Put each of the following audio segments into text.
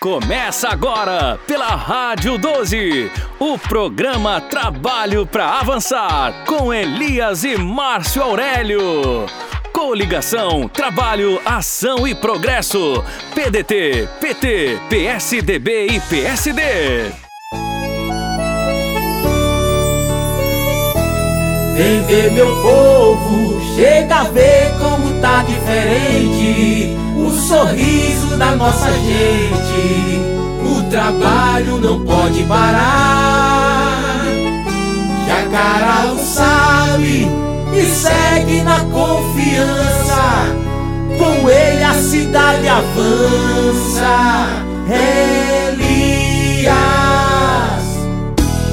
Começa agora pela Rádio 12, o programa Trabalho para Avançar com Elias e Márcio Aurélio. Coligação Trabalho, Ação e Progresso. PDT, PT, PSDB e PSD. Vem ver meu povo, chega a ver como tá diferente o sorriso da nossa gente. O trabalho não pode parar. Jacarau sabe e segue na confiança. Com ele a cidade avança. Elias,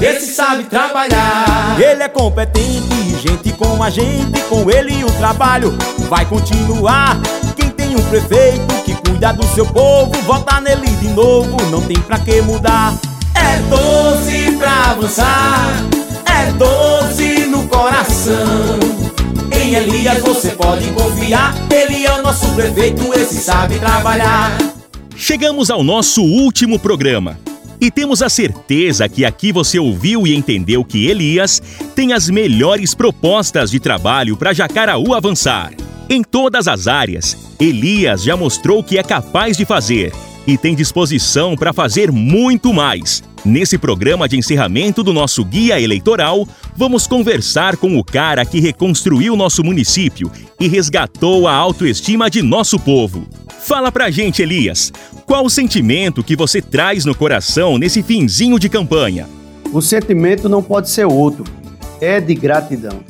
esse sabe trabalhar. Ele é competente, gente com a gente, com ele o trabalho vai continuar. Um prefeito que cuida do seu povo, vota nele de novo, não tem pra que mudar. É doze pra avançar, é doze no coração. Em Elias você pode confiar, ele é o nosso prefeito, esse sabe trabalhar. Chegamos ao nosso último programa. E temos a certeza que aqui você ouviu e entendeu que Elias tem as melhores propostas de trabalho para Jacaraú avançar. Em todas as áreas, Elias já mostrou que é capaz de fazer e tem disposição para fazer muito mais. Nesse programa de encerramento do nosso guia eleitoral, vamos conversar com o cara que reconstruiu nosso município e resgatou a autoestima de nosso povo. Fala pra gente, Elias, qual o sentimento que você traz no coração nesse finzinho de campanha? O sentimento não pode ser outro, é de gratidão.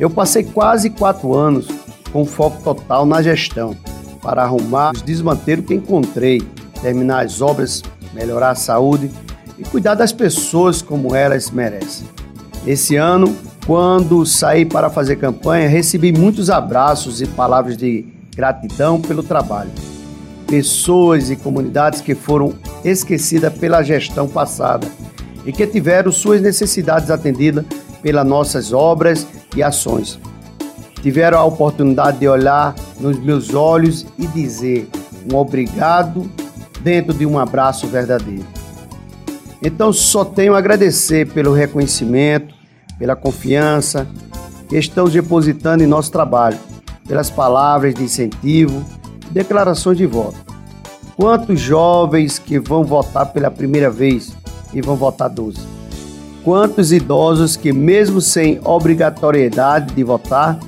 Eu passei quase quatro anos com foco total na gestão, para arrumar os desmanteiros que encontrei, terminar as obras, melhorar a saúde e cuidar das pessoas como elas merecem. Esse ano, quando saí para fazer campanha, recebi muitos abraços e palavras de gratidão pelo trabalho. Pessoas e comunidades que foram esquecidas pela gestão passada e que tiveram suas necessidades atendidas pelas nossas obras e ações. Tiveram a oportunidade de olhar nos meus olhos e dizer um obrigado dentro de um abraço verdadeiro. Então só tenho a agradecer pelo reconhecimento, pela confiança que estão depositando em nosso trabalho pelas palavras de incentivo, declarações de voto. Quantos jovens que vão votar pela primeira vez e vão votar 12? Quantos idosos que, mesmo sem obrigatoriedade de votar,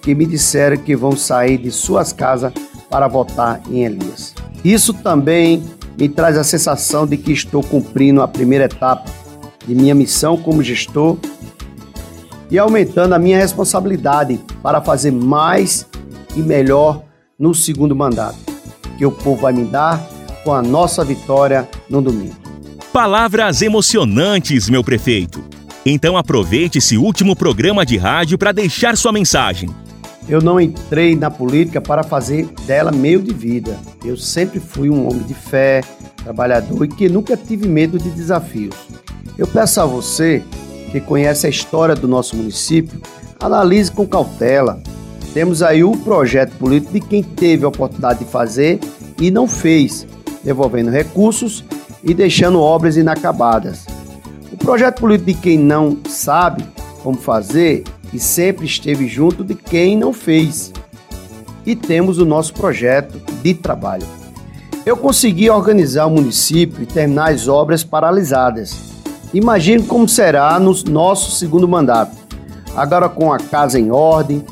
que me disseram que vão sair de suas casas para votar em Elias? Isso também me traz a sensação de que estou cumprindo a primeira etapa de minha missão como gestor e aumentando a minha responsabilidade para fazer mais e melhor no segundo mandato, que o povo vai me dar com a nossa vitória no domingo. Palavras emocionantes, meu prefeito. Então aproveite esse último programa de rádio para deixar sua mensagem. Eu não entrei na política para fazer dela meio de vida. Eu sempre fui um homem de fé, trabalhador e que nunca tive medo de desafios. Eu peço a você que conhece a história do nosso município, analise com cautela. Temos aí o projeto político de quem teve a oportunidade de fazer e não fez, devolvendo recursos e deixando obras inacabadas. Projeto político de quem não sabe como fazer e sempre esteve junto de quem não fez. E temos o nosso projeto de trabalho. Eu consegui organizar o município e terminar as obras paralisadas Imagine como será no nosso segundo mandato. Agora com a casa em ordem,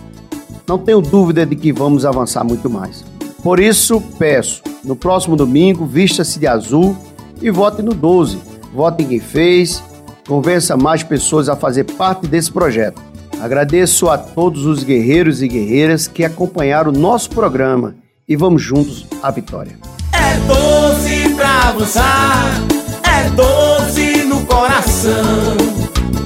não tenho dúvida de que vamos avançar muito mais. Por isso, peço, no próximo domingo, vista-se de azul e vote no 12. Vote em quem fez, convença mais pessoas a fazer parte desse projeto. Agradeço a todos os guerreiros e guerreiras que acompanharam o nosso programa e vamos juntos à vitória. É 12 pra avançar, é 12 coração.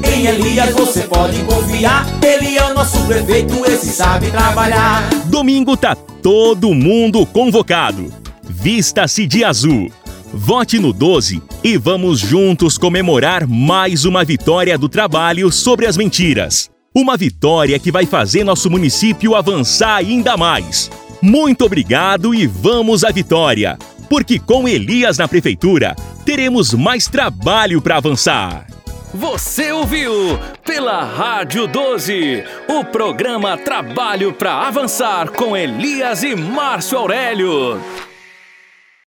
Em Elias você pode confiar, ele é o nosso prefeito, esse sabe trabalhar. Domingo tá todo mundo convocado. Vista-se de azul. Vote no 12 e vamos juntos comemorar mais uma vitória do trabalho sobre as mentiras. Uma vitória que vai fazer nosso município avançar ainda mais. Muito obrigado e vamos à vitória! Porque com Elias na prefeitura, teremos mais trabalho para avançar. Você ouviu pela Rádio 12 o programa Trabalho para Avançar com Elias e Márcio Aurélio.